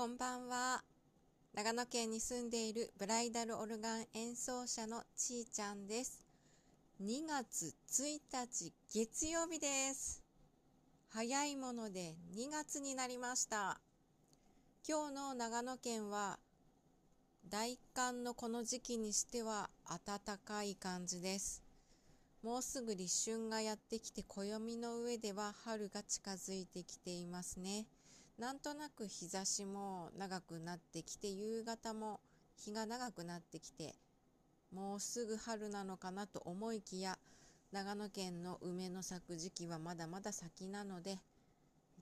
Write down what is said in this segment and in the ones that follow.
こんばんは。長野県に住んでいるブライダルオルガン演奏者のちーちゃんです。2月1日月曜日です。早いもので2月になりました。今日の長野県は大寒のこの時期にしては暖かい感じです。もうすぐ立春がやってきて暦の上では春が近づいてきていますね。なんとなく日差しも長くなってきて夕方も日が長くなってきてもうすぐ春なのかなと思いきや長野県の梅の咲く時期はまだまだ先なので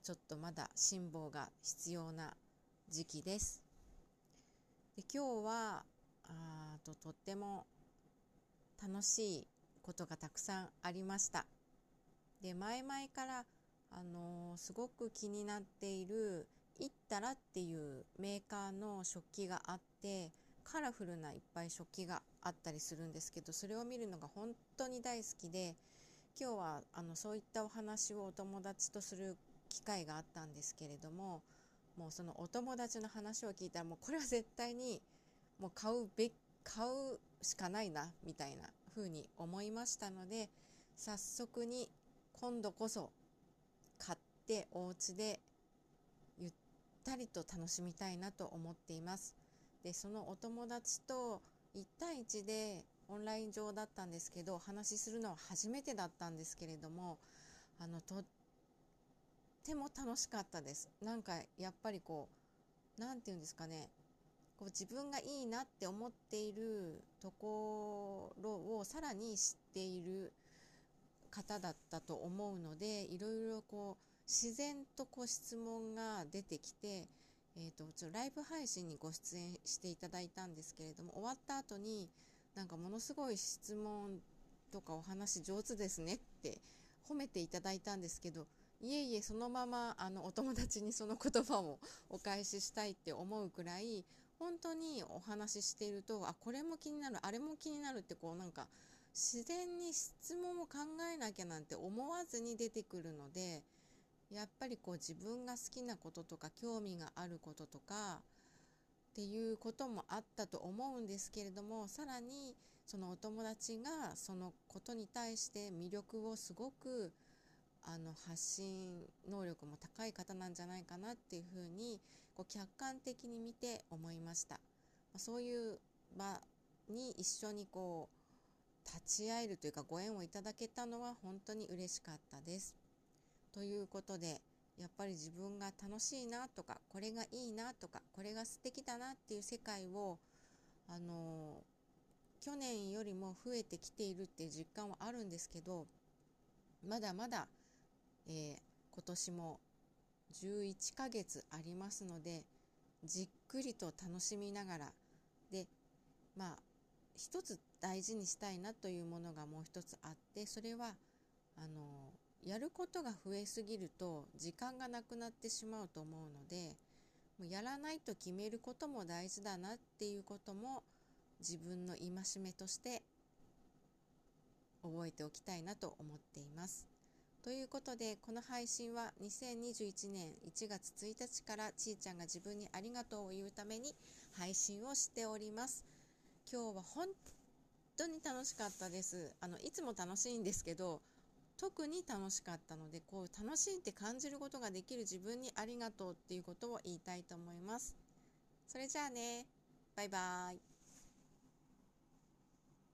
ちょっとまだ辛抱が必要な時期です。で今日はあととっても楽しいことがたくさんありました。で前々からあの、すごく気になっているイッタラっていうメーカーの食器があってカラフルないっぱい食器があったりするんですけどそれを見るのが本当に大好きで今日はあのそういったお話をお友達とする機会があったんですけれどももうそのお友達の話を聞いたらもうこれは絶対にもう買うべ買うしかないなみたいな風に思いましたので早速に今度こそてお家でゆったりと楽しみたいなと思っています。でそのお友達と1対1でオンライン上だったんですけどお話しするのは初めてだったんですけれどもあのとっても楽しかったです。なんかやっぱりこう何て言うんですかねこう自分がいいなって思っているところをさらに知っている方だったと思うのでいろいろこう自然とこう質問が出てきて、えーと、ちょライブ配信にご出演していただいたんですけれども終わった後になんかものすごい質問とかお話上手ですねって褒めていただいたんですけどいえいえそのままあのお友達にその言葉を お返ししたいって思うくらい本当にお話ししているとあこれも気になるあれも気になるってこうなんか自然に質問を考えなきゃなんて思わずに出てくるのでやっぱりこう自分が好きなこととか興味があることとかっていうこともあったと思うんですけれどもさらにそのお友達がそのことに対して魅力をすごくあの発信能力も高い方なんじゃないかなっていうふうにこう客観的に見て思いました。そういう場に一緒にこう立ち会えるというかご縁をいただけたのは本当に嬉しかったです。ということでやっぱり自分が楽しいなとかこれがいいなとかこれが素敵だなっていう世界をあの去年よりも増えてきているっていう実感はあるんですけどまだまだ、えー、今年も11ヶ月ありますのでじっくりと楽しみながらでまあ一つ大事にしたいなというものがもう一つあってそれはあのやることが増えすぎると時間がなくなってしまうと思うのでもうやらないと決めることも大事だなっていうことも自分の戒めとして覚えておきたいなと思っています。ということでこの配信は2021年1月1日からちーちゃんが自分にありがとうを言うために配信をしております。今日は本当に楽しかったです。あのいつも楽しいんですけど特に楽しかったのでこう楽しいって感じることができる自分にありがとうっていうことを言いたいと思います。それじゃあねバイバーイ